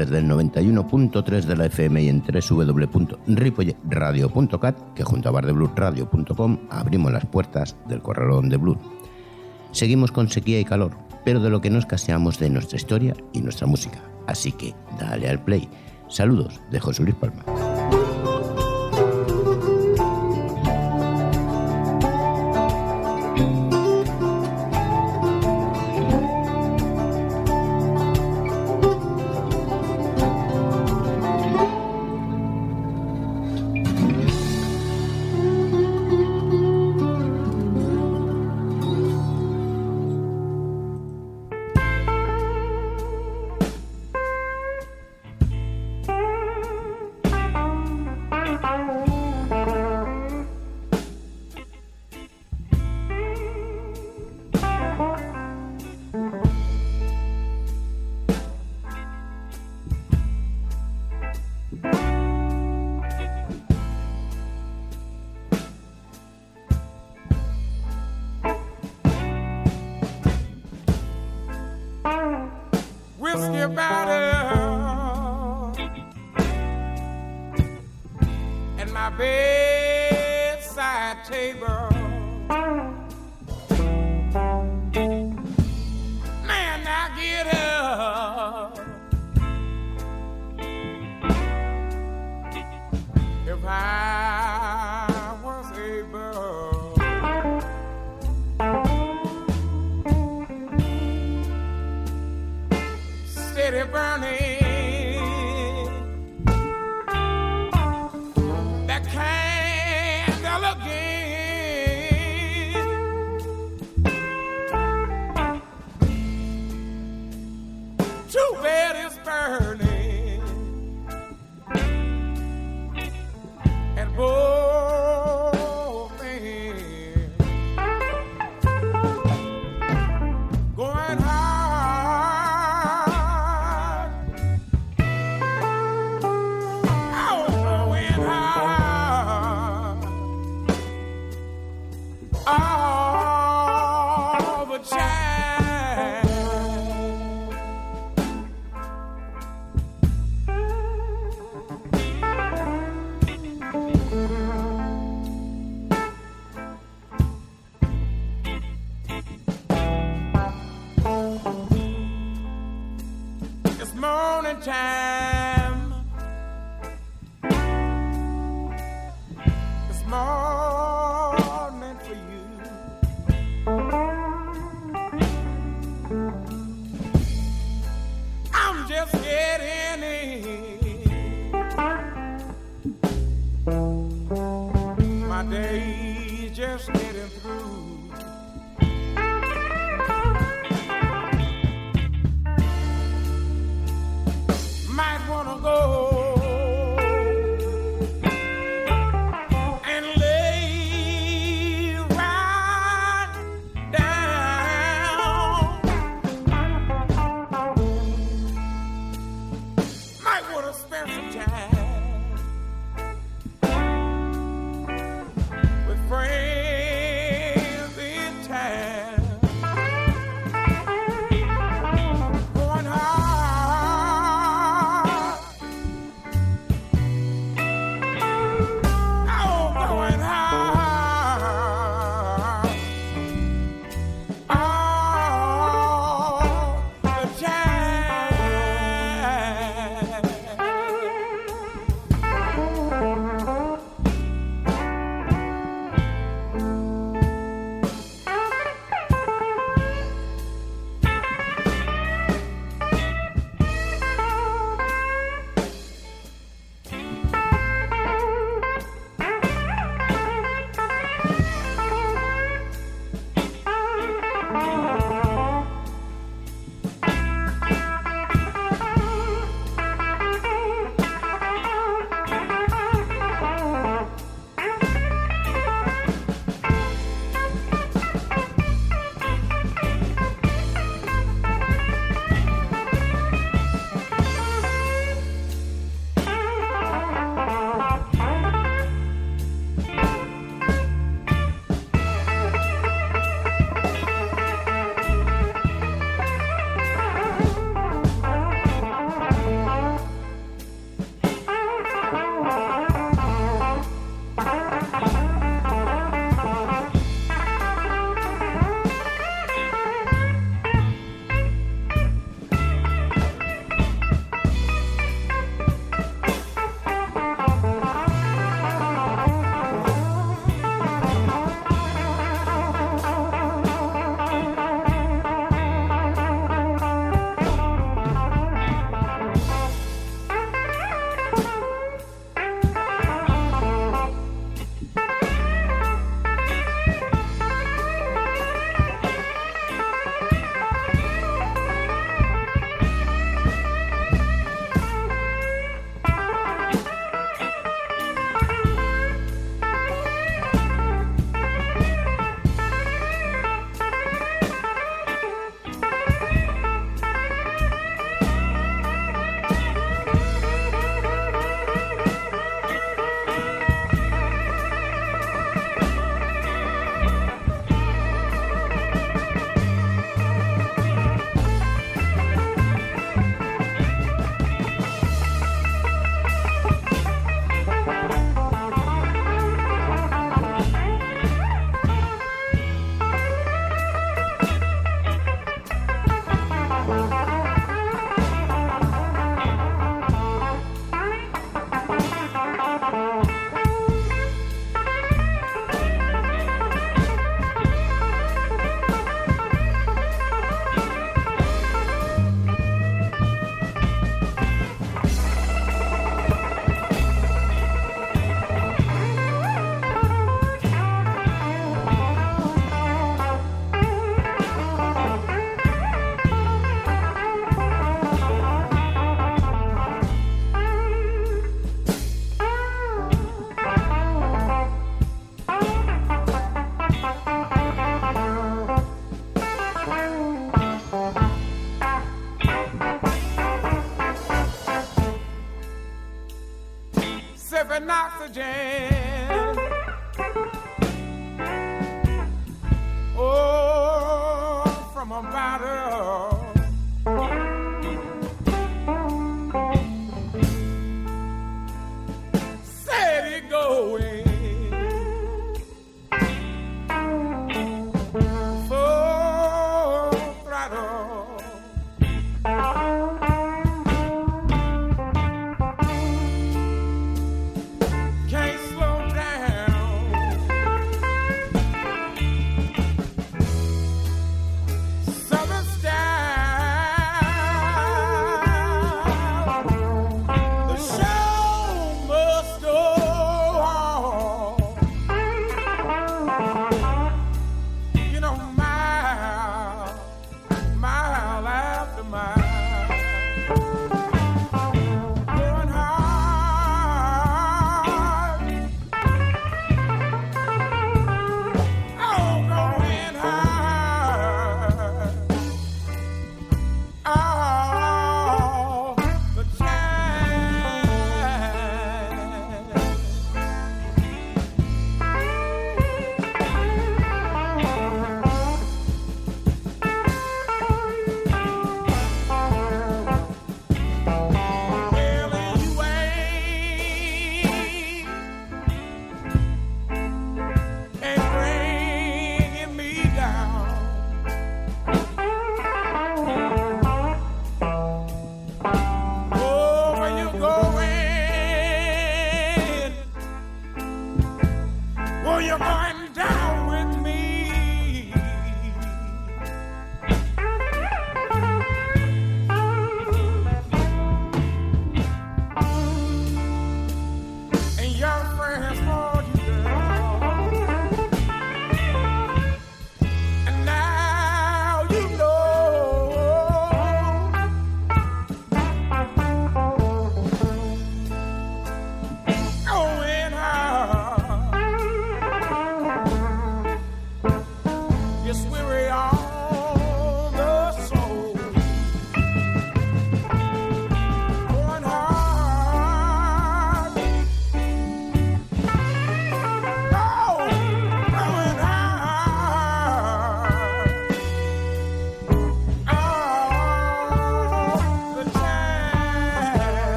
Desde el 91.3 de la FM y en www.ripoyradio.cat, que junto a bardebluesradio.com abrimos las puertas del corralón de blues. Seguimos con sequía y calor, pero de lo que nos caseamos de nuestra historia y nuestra música. Así que dale al play. Saludos de José Luis Palma. Might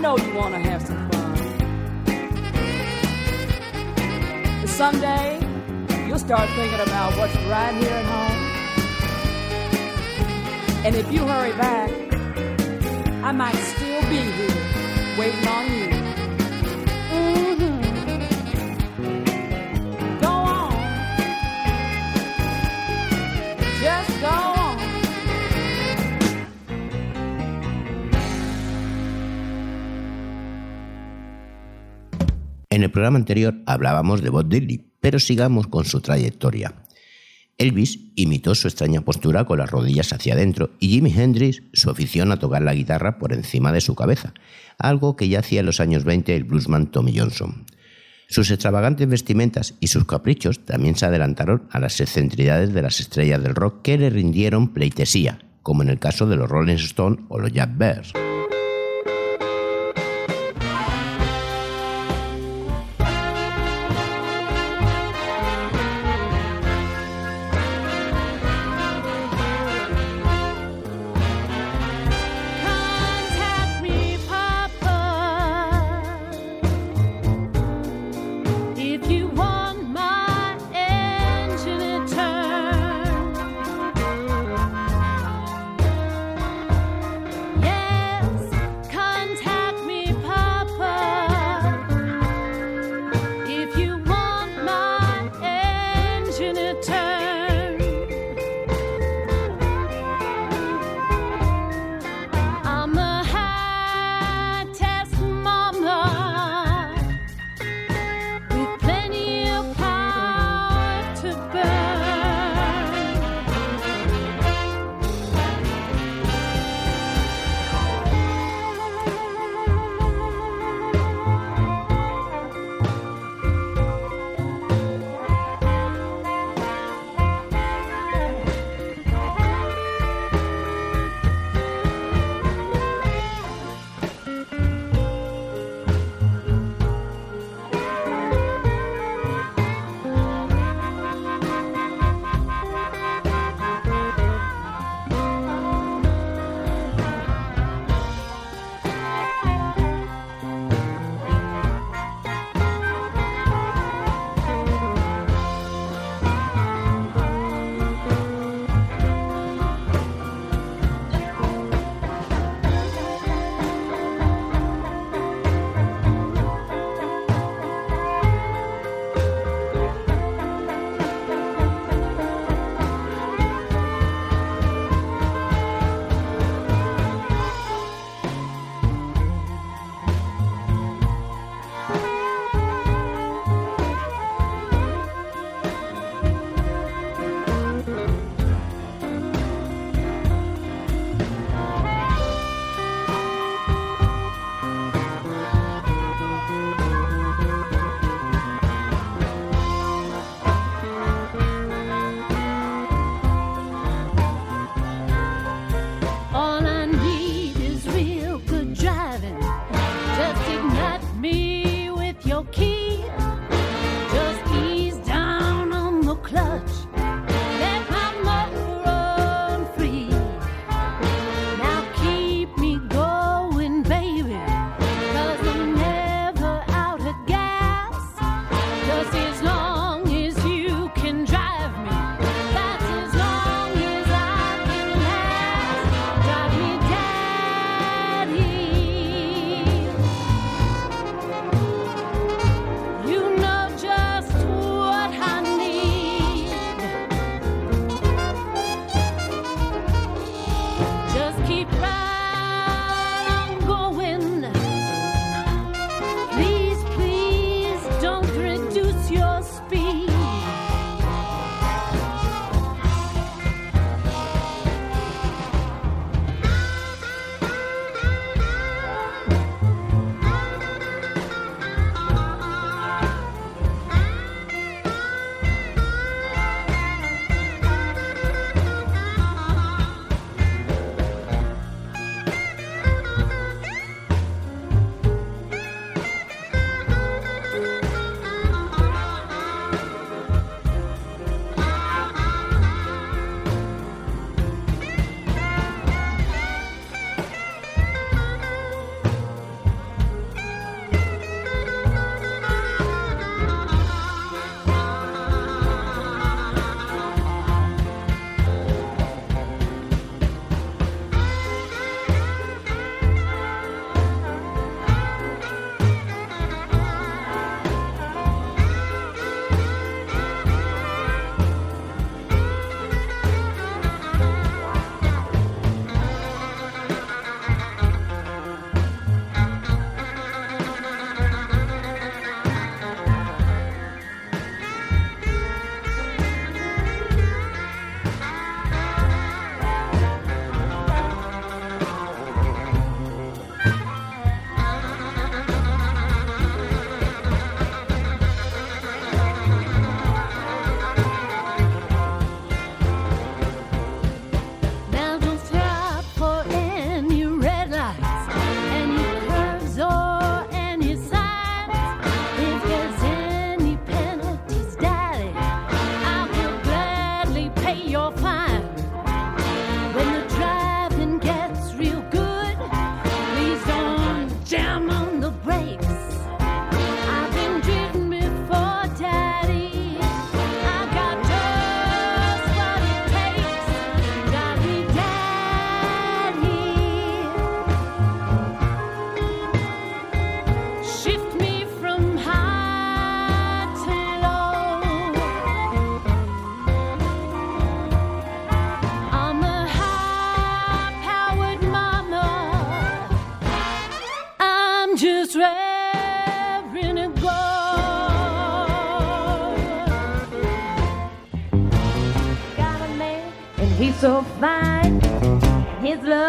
know you want to have some fun. But someday, you'll start thinking about what's right here at home. And if you hurry back, I might still be here waiting on you. En el programa anterior hablábamos de Bob Dylan, pero sigamos con su trayectoria. Elvis imitó su extraña postura con las rodillas hacia adentro y Jimi Hendrix su afición a tocar la guitarra por encima de su cabeza, algo que ya hacía en los años 20 el bluesman Tommy Johnson. Sus extravagantes vestimentas y sus caprichos también se adelantaron a las excentridades de las estrellas del rock que le rindieron pleitesía, como en el caso de los Rolling Stones o los Jack Bears.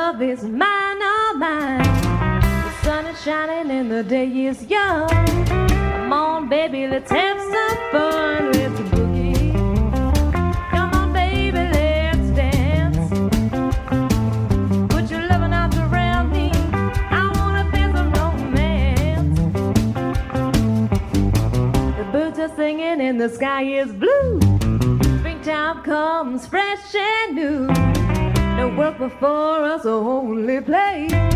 Love is mine, all mine. The sun is shining and the day is young. Come on, baby, let's have some fun. Let's boogie. Come on, baby, let's dance. Put your loving arms around me. I wanna feel some romance. The birds are singing and the sky is blue. Springtime comes fresh and new. No work before us, only play. Come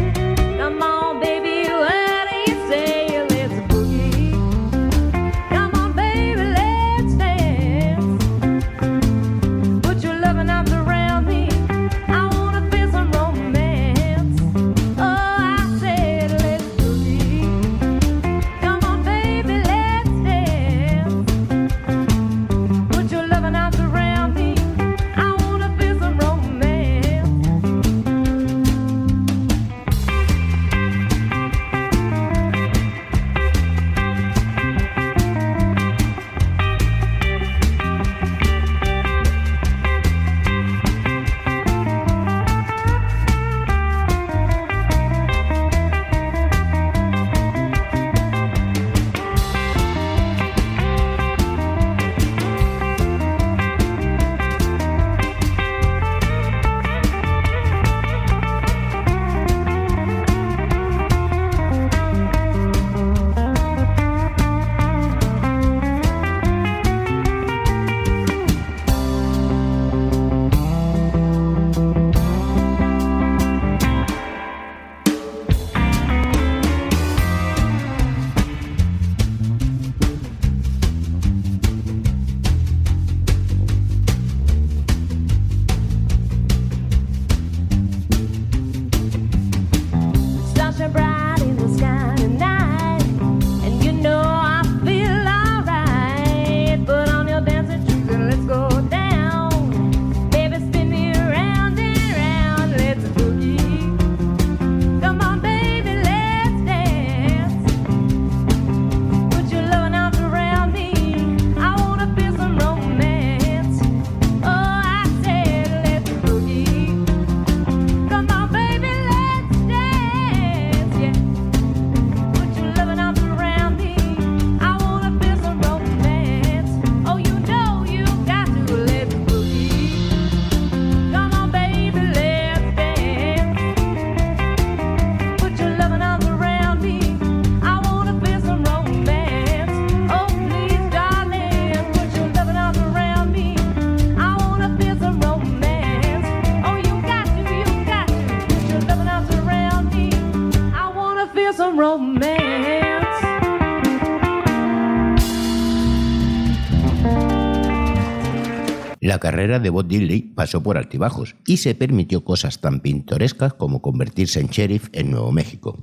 La carrera de Bob Dylan pasó por altibajos y se permitió cosas tan pintorescas como convertirse en sheriff en Nuevo México.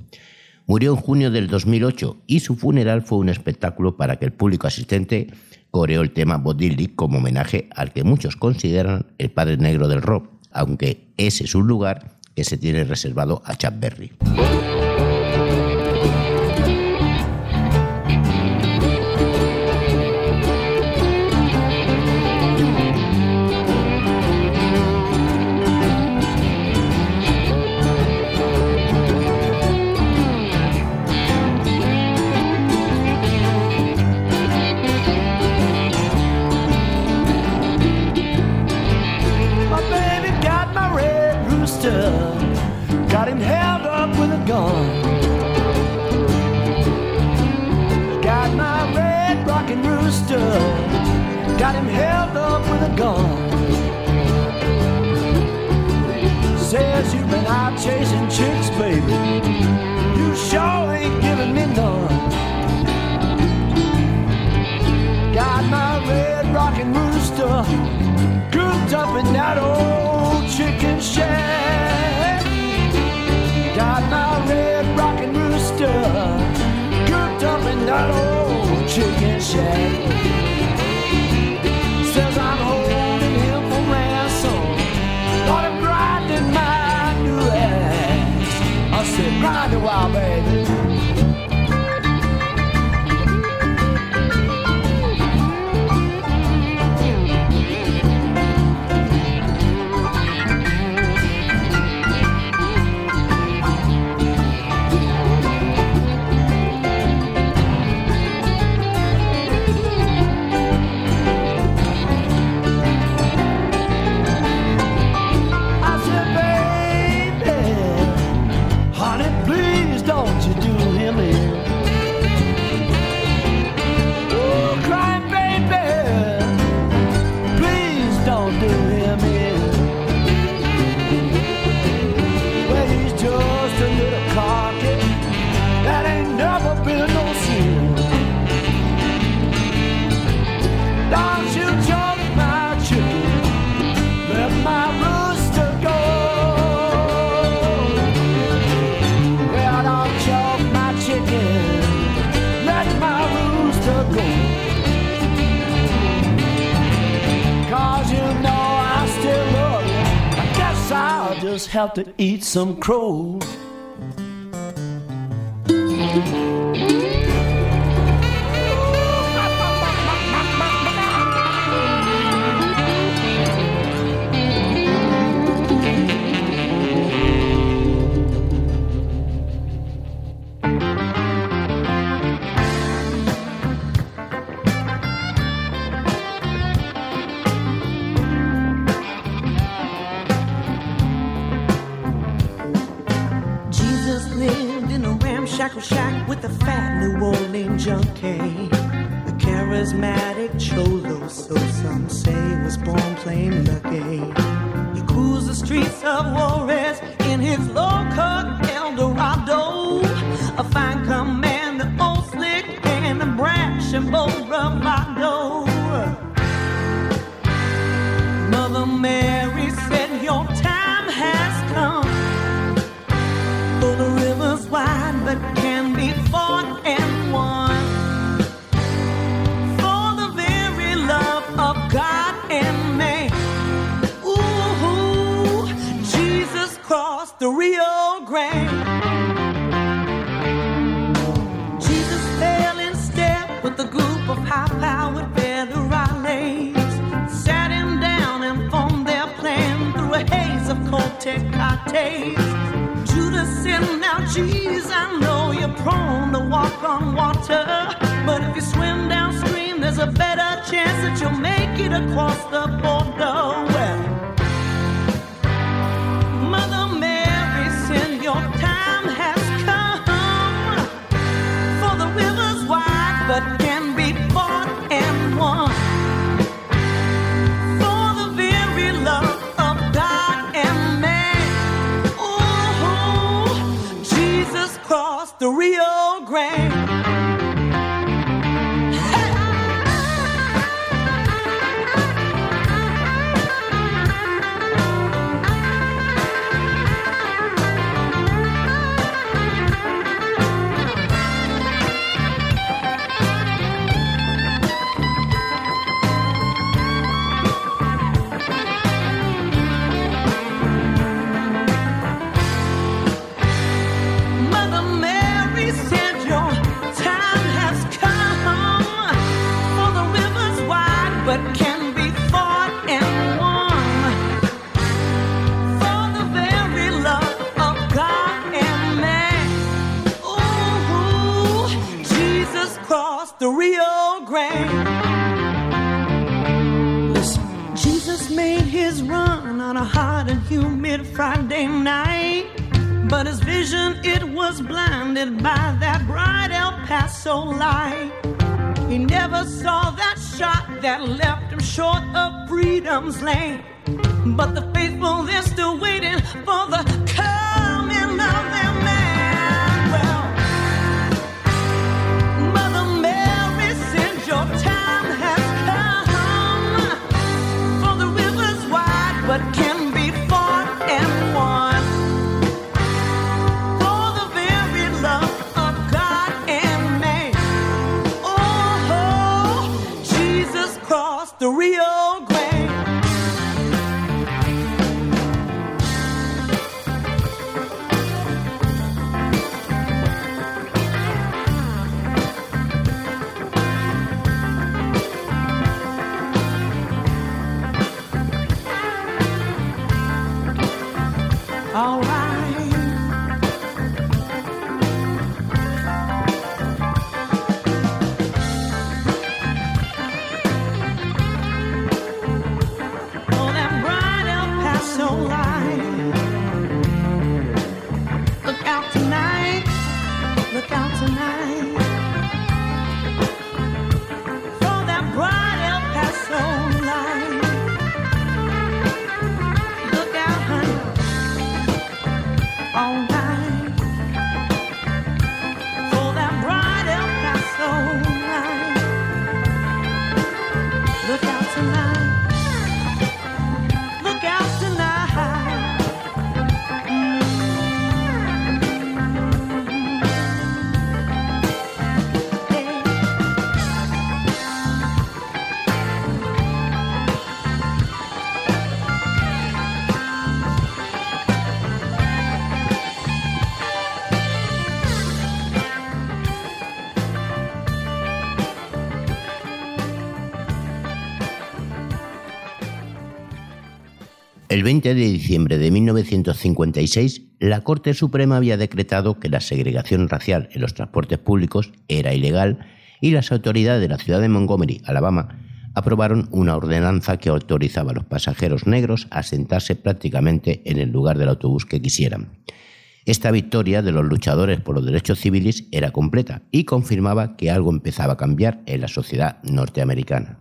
Murió en junio del 2008 y su funeral fue un espectáculo para que el público asistente coreó el tema Bob Dylan como homenaje al que muchos consideran el padre negro del rock, aunque ese es un lugar que se tiene reservado a Chuck Berry. have to eat some crow. and humid Friday night. But his vision, it was blinded by that bright El Paso light. He never saw that shot that left him short of freedom's Lane. But the faithful, they're still waiting for the on El 20 de diciembre de 1956, la Corte Suprema había decretado que la segregación racial en los transportes públicos era ilegal y las autoridades de la ciudad de Montgomery, Alabama, aprobaron una ordenanza que autorizaba a los pasajeros negros a sentarse prácticamente en el lugar del autobús que quisieran. Esta victoria de los luchadores por los derechos civiles era completa y confirmaba que algo empezaba a cambiar en la sociedad norteamericana.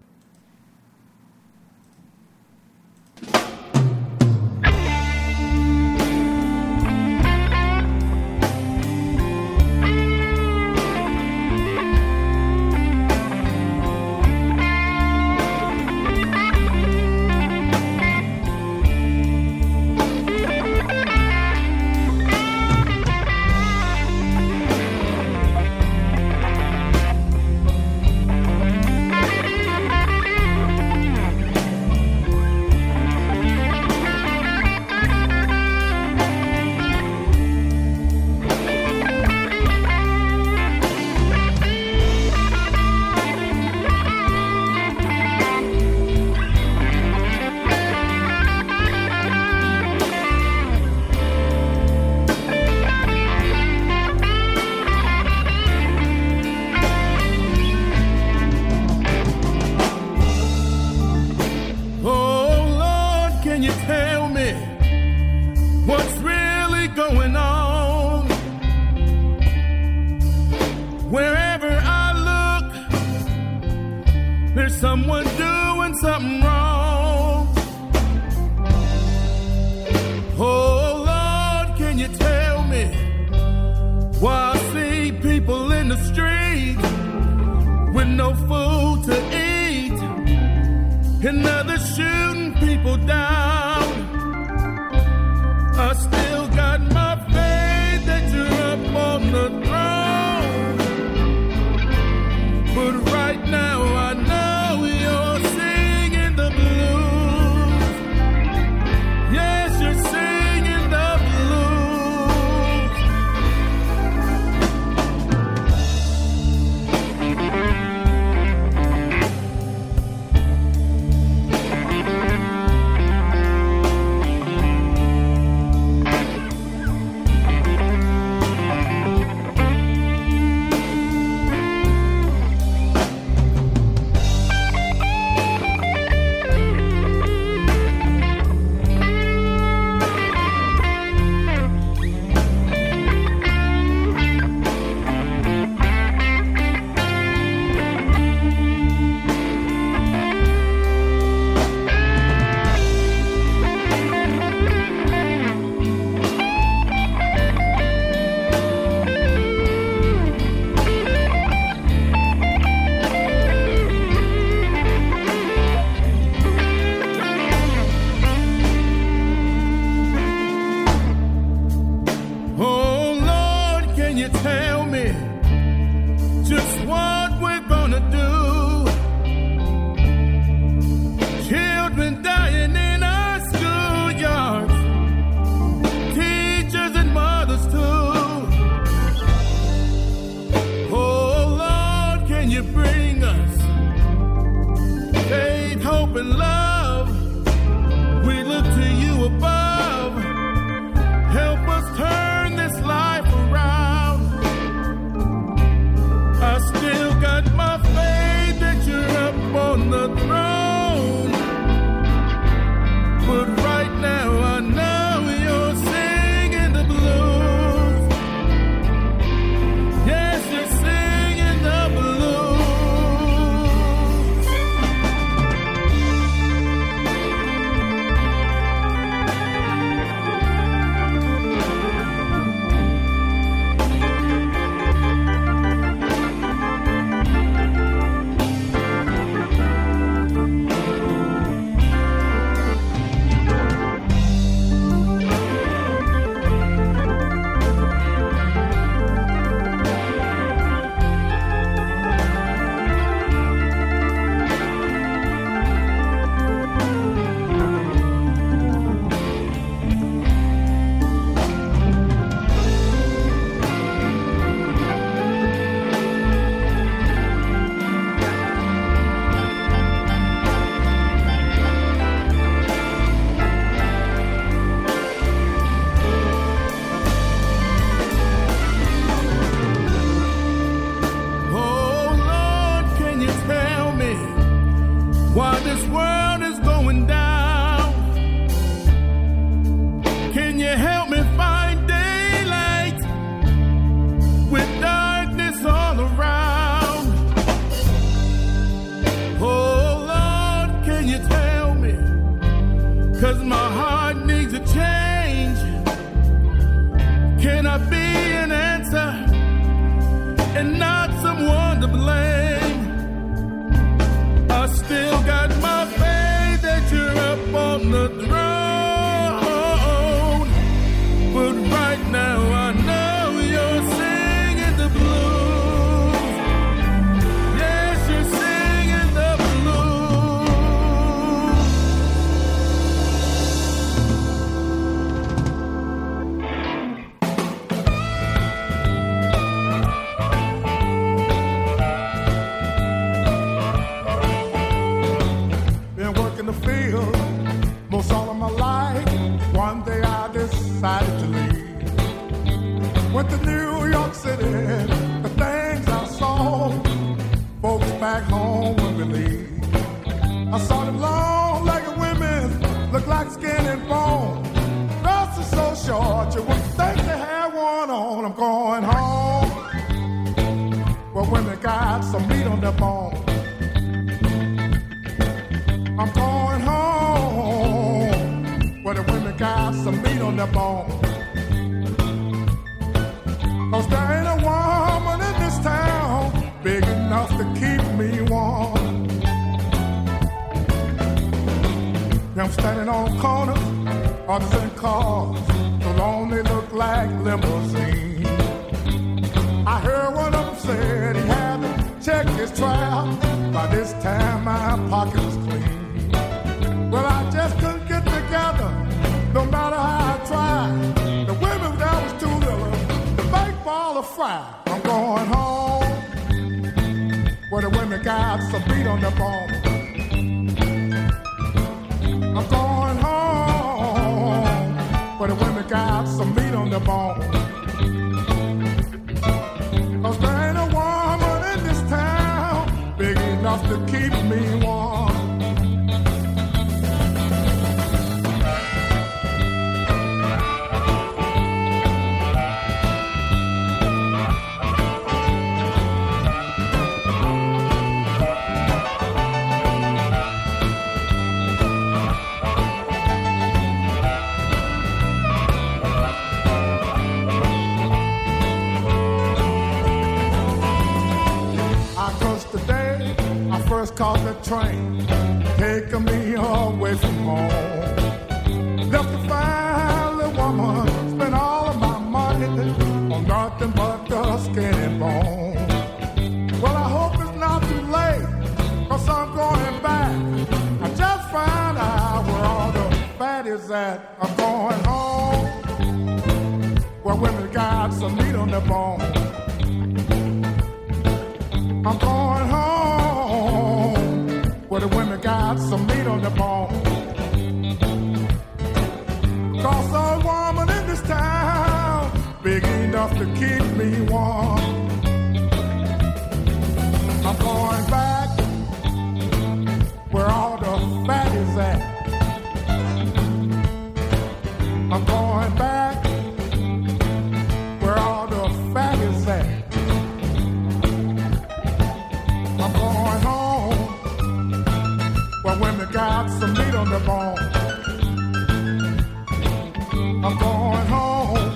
went to New York City, the things I saw, folks back home would believe. I saw them long legged women, look like skin and bone. Dresses so short, you would think they had one on. I'm going home. But women got some meat on their bone. I'm going home. Where the women got some meat on their bone. Cause there ain't a woman in this town big enough to keep me warm. I'm standing on corners, others in cars, long they look like limousines. I heard one of them said he had to check his trap. By this time my pocket was clean. Well, I just couldn't going home, where the women got some beat on their bone. I'm going home, where the women got some meat on their bone. Cause there train, taking me away from home. Left a fine woman, spent all of my money on nothing but the skin and bone. Well, I hope it's not too late, cause I'm going back. I just found out where all the fat is at. I'm going home, where women got some meat on their bone. Their bone. I'm going home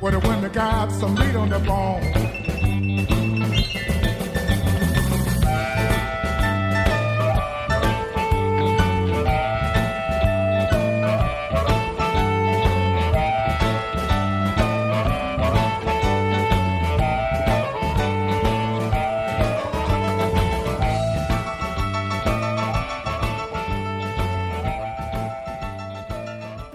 where the women got some meat on the bone.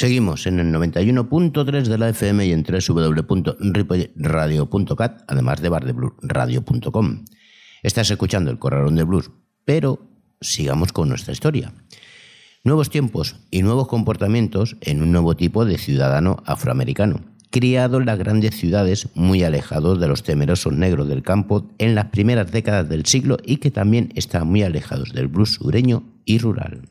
Seguimos en el 91.3 de la FM y en www.ripoyradio.cat, además de bardebluesradio.com. Estás escuchando el Corralón de Blues, pero sigamos con nuestra historia. Nuevos tiempos y nuevos comportamientos en un nuevo tipo de ciudadano afroamericano, criado en las grandes ciudades muy alejados de los temerosos negros del campo en las primeras décadas del siglo y que también están muy alejados del blues sureño y rural.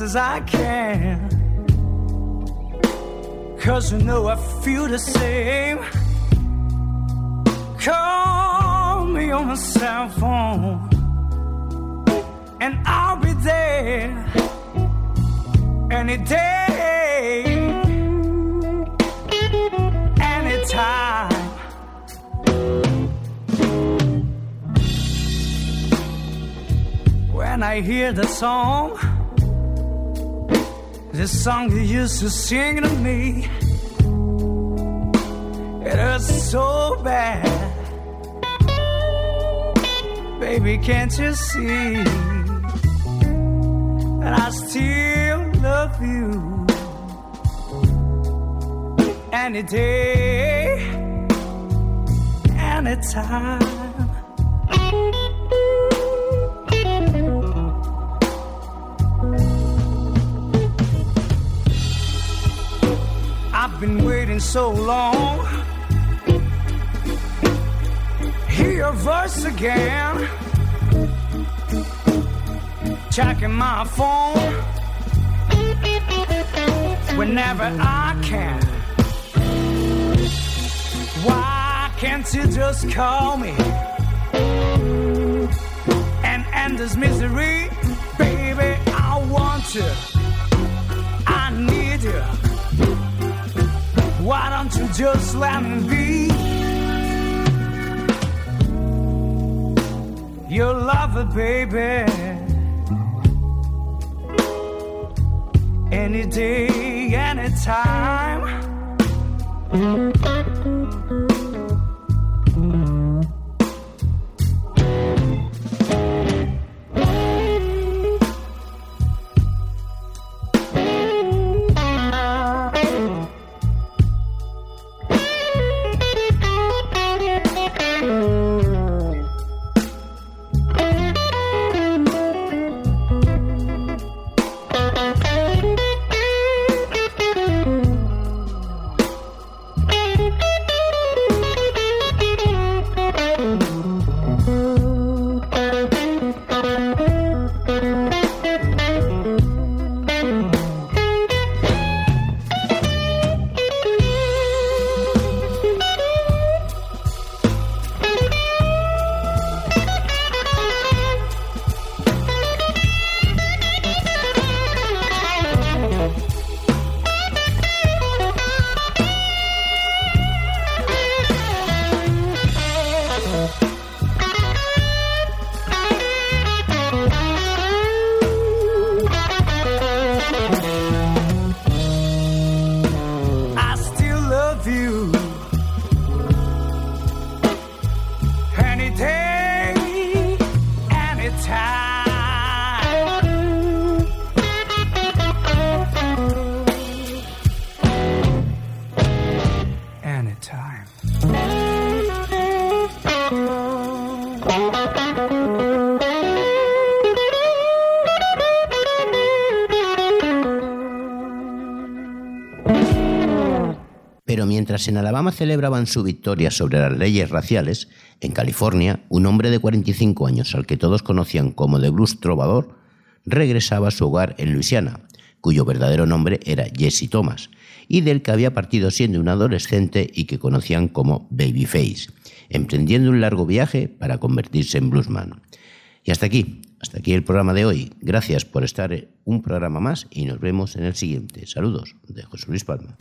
As I can. Cause you know I feel the same. Call me on the cell phone, and I'll be there any day, anytime. When I hear the song, the song you used to sing to me, it hurts so bad. Baby, can't you see that I still love you? Any day, anytime. I've been waiting so long. Hear your voice again. Checking my phone whenever I can. Why can't you just call me and end this misery? Baby, I want you. Why don't you just let me be your lover, baby? Any day, anytime. I Pero mientras en Alabama celebraban su victoria sobre las leyes raciales, en California, un hombre de 45 años, al que todos conocían como The Blues Trovador, regresaba a su hogar en Luisiana, cuyo verdadero nombre era Jesse Thomas, y del que había partido siendo un adolescente y que conocían como Babyface, emprendiendo un largo viaje para convertirse en bluesman. Y hasta aquí, hasta aquí el programa de hoy. Gracias por estar un programa más y nos vemos en el siguiente. Saludos de José Luis Palma.